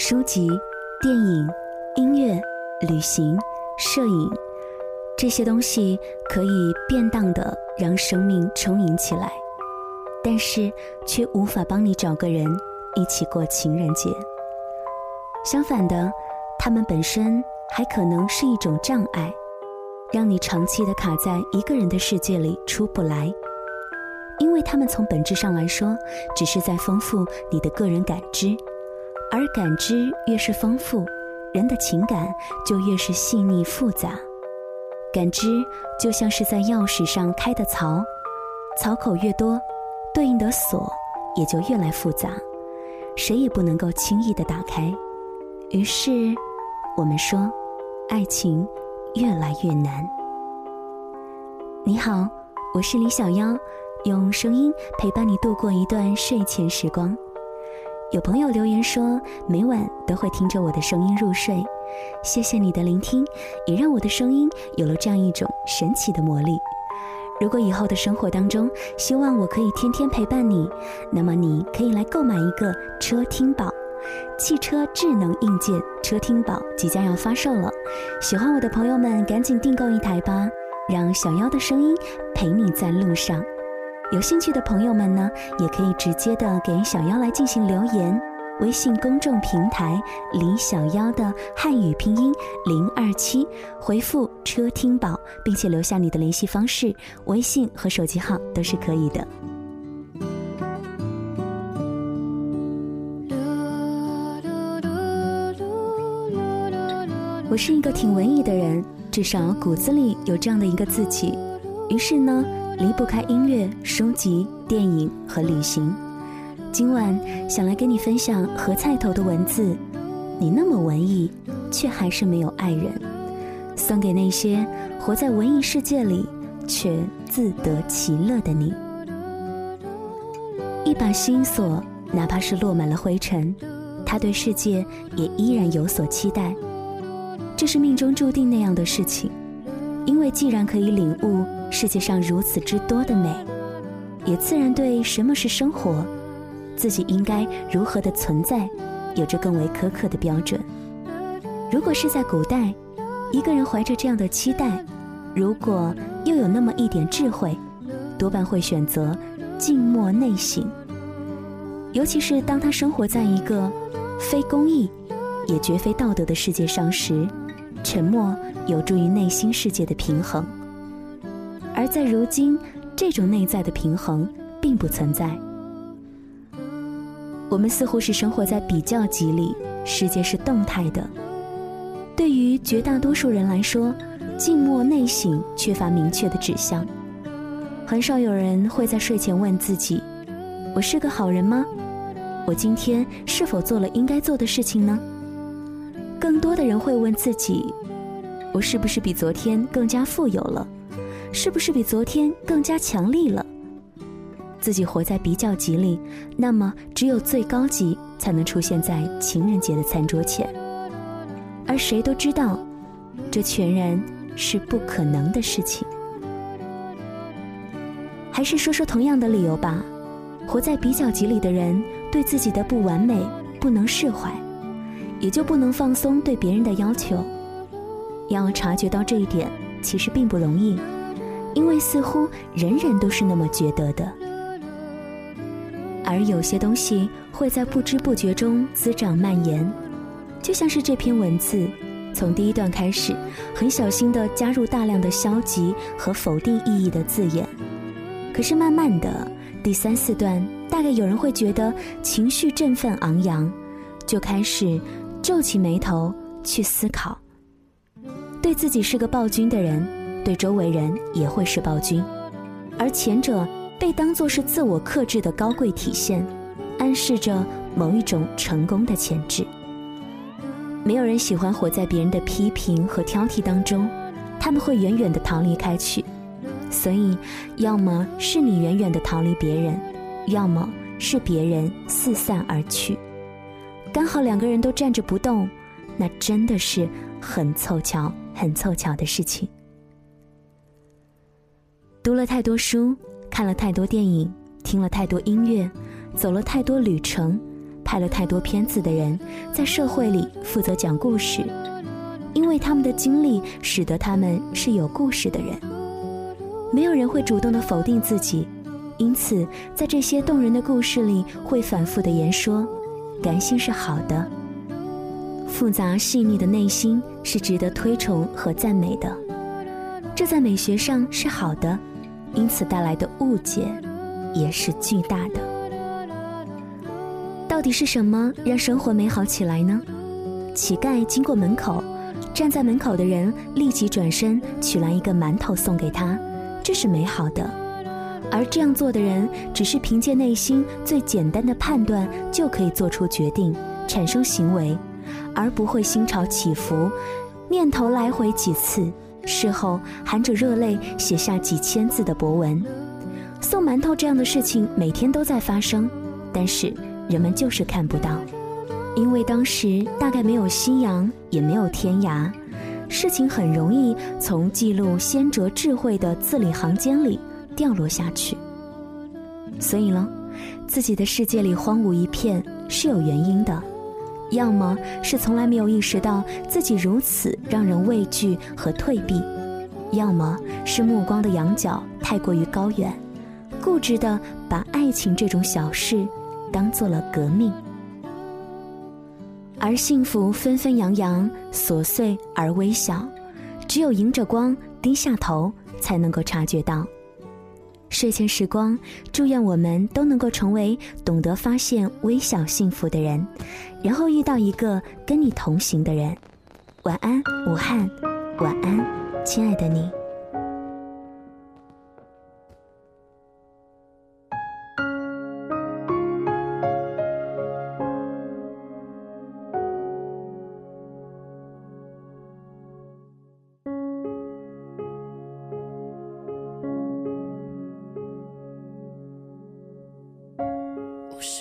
书籍、电影、音乐、旅行、摄影，这些东西可以便当的让生命充盈起来，但是却无法帮你找个人一起过情人节。相反的，它们本身还可能是一种障碍，让你长期的卡在一个人的世界里出不来，因为他们从本质上来说，只是在丰富你的个人感知。而感知越是丰富，人的情感就越是细腻复杂。感知就像是在钥匙上开的槽，槽口越多，对应的锁也就越来复杂，谁也不能够轻易的打开。于是，我们说，爱情越来越难。你好，我是李小妖，用声音陪伴你度过一段睡前时光。有朋友留言说，每晚都会听着我的声音入睡，谢谢你的聆听，也让我的声音有了这样一种神奇的魔力。如果以后的生活当中，希望我可以天天陪伴你，那么你可以来购买一个车听宝，汽车智能硬件车听宝即将要发售了，喜欢我的朋友们赶紧订购一台吧，让小妖的声音陪你在路上。有兴趣的朋友们呢，也可以直接的给小妖来进行留言，微信公众平台李小妖的汉语拼音零二七，回复车听宝，并且留下你的联系方式，微信和手机号都是可以的。我是一个挺文艺的人，至少骨子里有这样的一个自己，于是呢。离不开音乐、书籍、电影和旅行。今晚想来跟你分享何菜头的文字。你那么文艺，却还是没有爱人。送给那些活在文艺世界里却自得其乐的你。一把心锁，哪怕是落满了灰尘，他对世界也依然有所期待。这是命中注定那样的事情。因为既然可以领悟世界上如此之多的美，也自然对什么是生活，自己应该如何的存在，有着更为苛刻的标准。如果是在古代，一个人怀着这样的期待，如果又有那么一点智慧，多半会选择静默内省。尤其是当他生活在一个非公义，也绝非道德的世界上时。沉默有助于内心世界的平衡，在如今，这种内在的平衡并不存在。我们似乎是生活在比较级里，世界是动态的。对于绝大多数人来说，静默内省缺乏明确的指向，很少有人会在睡前问自己：“我是个好人吗？我今天是否做了应该做的事情呢？”更多的人会问自己：我是不是比昨天更加富有了？是不是比昨天更加强力了？自己活在比较级里，那么只有最高级才能出现在情人节的餐桌前。而谁都知道，这全然是不可能的事情。还是说说同样的理由吧：活在比较级里的人，对自己的不完美不能释怀。也就不能放松对别人的要求。要察觉到这一点，其实并不容易，因为似乎人人都是那么觉得的。而有些东西会在不知不觉中滋长蔓延，就像是这篇文字，从第一段开始，很小心地加入大量的消极和否定意义的字眼，可是慢慢的，第三四段大概有人会觉得情绪振奋昂扬，就开始。皱起眉头去思考，对自己是个暴君的人，对周围人也会是暴君，而前者被当作是自我克制的高贵体现，暗示着某一种成功的潜质。没有人喜欢活在别人的批评和挑剔当中，他们会远远的逃离开去。所以，要么是你远远的逃离别人，要么是别人四散而去。刚好两个人都站着不动，那真的是很凑巧、很凑巧的事情。读了太多书，看了太多电影，听了太多音乐，走了太多旅程，拍了太多片子的人，在社会里负责讲故事，因为他们的经历使得他们是有故事的人。没有人会主动的否定自己，因此在这些动人的故事里，会反复的言说，感性是好的，复杂细腻的内心是值得推崇和赞美的，这在美学上是好的，因此带来的误解也是巨大的。到底是什么让生活美好起来呢？乞丐经过门口，站在门口的人立即转身取来一个馒头送给他，这是美好的。而这样做的人，只是凭借内心最简单的判断就可以做出决定、产生行为，而不会心潮起伏，念头来回几次，事后含着热泪写下几千字的博文。送馒头这样的事情每天都在发生，但是。人们就是看不到，因为当时大概没有夕阳，也没有天涯，事情很容易从记录先哲智慧的字里行间里掉落下去。所以呢，自己的世界里荒芜一片是有原因的，要么是从来没有意识到自己如此让人畏惧和退避，要么是目光的仰角太过于高远，固执的把爱情这种小事。当做了革命，而幸福纷纷扬扬，琐碎而微小，只有迎着光低下头，才能够察觉到。睡前时光，祝愿我们都能够成为懂得发现微小幸福的人，然后遇到一个跟你同行的人。晚安，武汉，晚安，亲爱的你。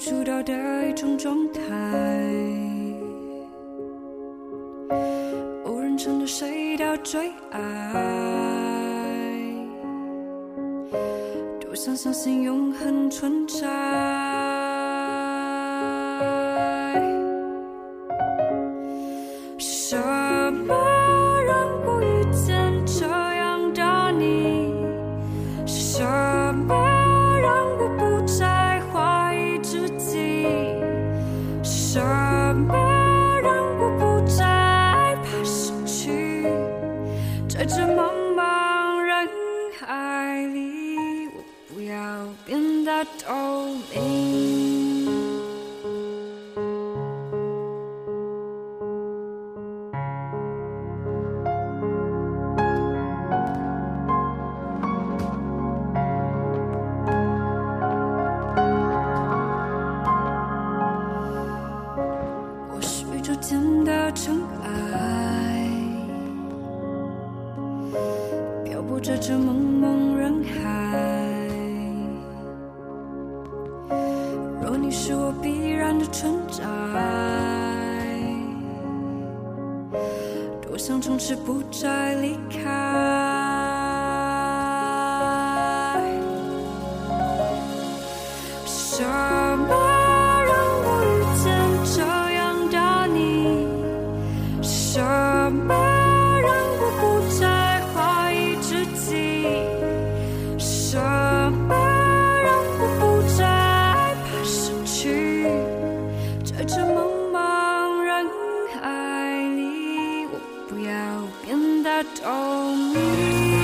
出道的一种状态，无人称的谁的最爱，多想相信永恒存在。漂泊着这茫茫人海，若你是我必然的存在，多想从此不再离开。shut on me.